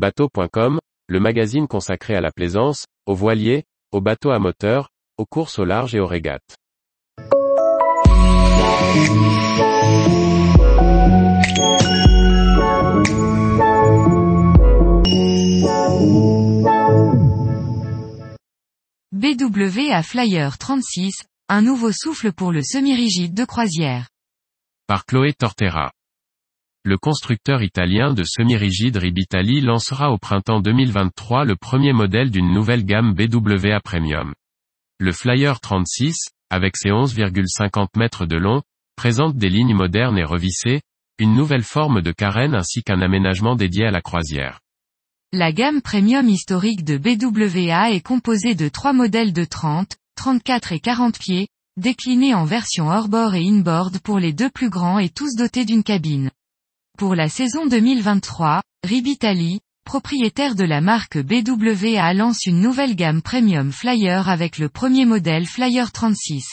Bateau.com, le magazine consacré à la plaisance, aux voiliers, aux bateaux à moteur, aux courses au large et aux régates. BWA Flyer 36, un nouveau souffle pour le semi-rigide de croisière. Par Chloé Tortera. Le constructeur italien de semi-rigide Ribitali lancera au printemps 2023 le premier modèle d'une nouvelle gamme BWA Premium. Le Flyer 36, avec ses 11,50 mètres de long, présente des lignes modernes et revissées, une nouvelle forme de carène ainsi qu'un aménagement dédié à la croisière. La gamme premium historique de BWA est composée de trois modèles de 30, 34 et 40 pieds, déclinés en version hors-bord et inboard pour les deux plus grands et tous dotés d'une cabine. Pour la saison 2023, Ribitali, propriétaire de la marque BWA lance une nouvelle gamme premium Flyer avec le premier modèle Flyer 36.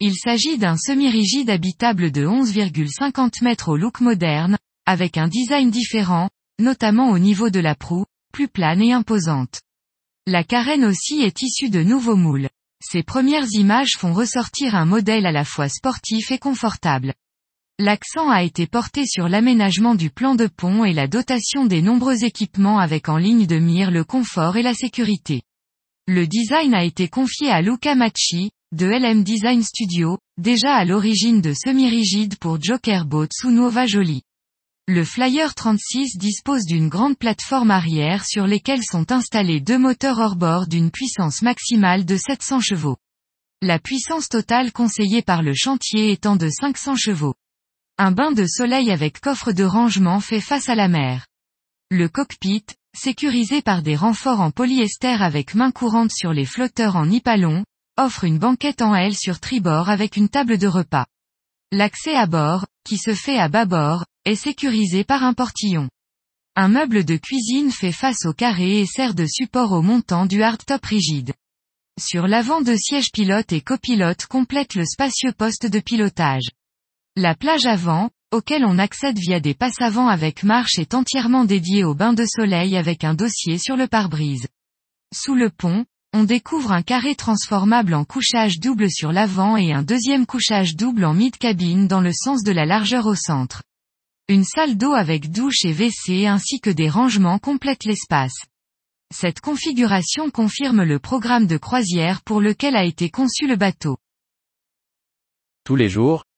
Il s'agit d'un semi-rigide habitable de 11,50 mètres au look moderne, avec un design différent, notamment au niveau de la proue, plus plane et imposante. La carène aussi est issue de nouveaux moules. Ces premières images font ressortir un modèle à la fois sportif et confortable. L'accent a été porté sur l'aménagement du plan de pont et la dotation des nombreux équipements avec en ligne de mire le confort et la sécurité. Le design a été confié à Luca Macchi, de LM Design Studio, déjà à l'origine de semi-rigide pour Joker Boats ou Nova Jolie. Le Flyer 36 dispose d'une grande plateforme arrière sur lesquelles sont installés deux moteurs hors-bord d'une puissance maximale de 700 chevaux. La puissance totale conseillée par le chantier étant de 500 chevaux. Un bain de soleil avec coffre de rangement fait face à la mer. Le cockpit, sécurisé par des renforts en polyester avec main courante sur les flotteurs en nipalon, offre une banquette en L sur tribord avec une table de repas. L'accès à bord, qui se fait à bâbord, est sécurisé par un portillon. Un meuble de cuisine fait face au carré et sert de support au montant du hardtop rigide. Sur l'avant de siège pilote et copilote complète le spacieux poste de pilotage. La plage avant, auquel on accède via des passes avant avec marche est entièrement dédiée au bain de soleil avec un dossier sur le pare-brise. Sous le pont, on découvre un carré transformable en couchage double sur l'avant et un deuxième couchage double en mid-cabine dans le sens de la largeur au centre. Une salle d'eau avec douche et WC ainsi que des rangements complètent l'espace. Cette configuration confirme le programme de croisière pour lequel a été conçu le bateau. Tous les jours,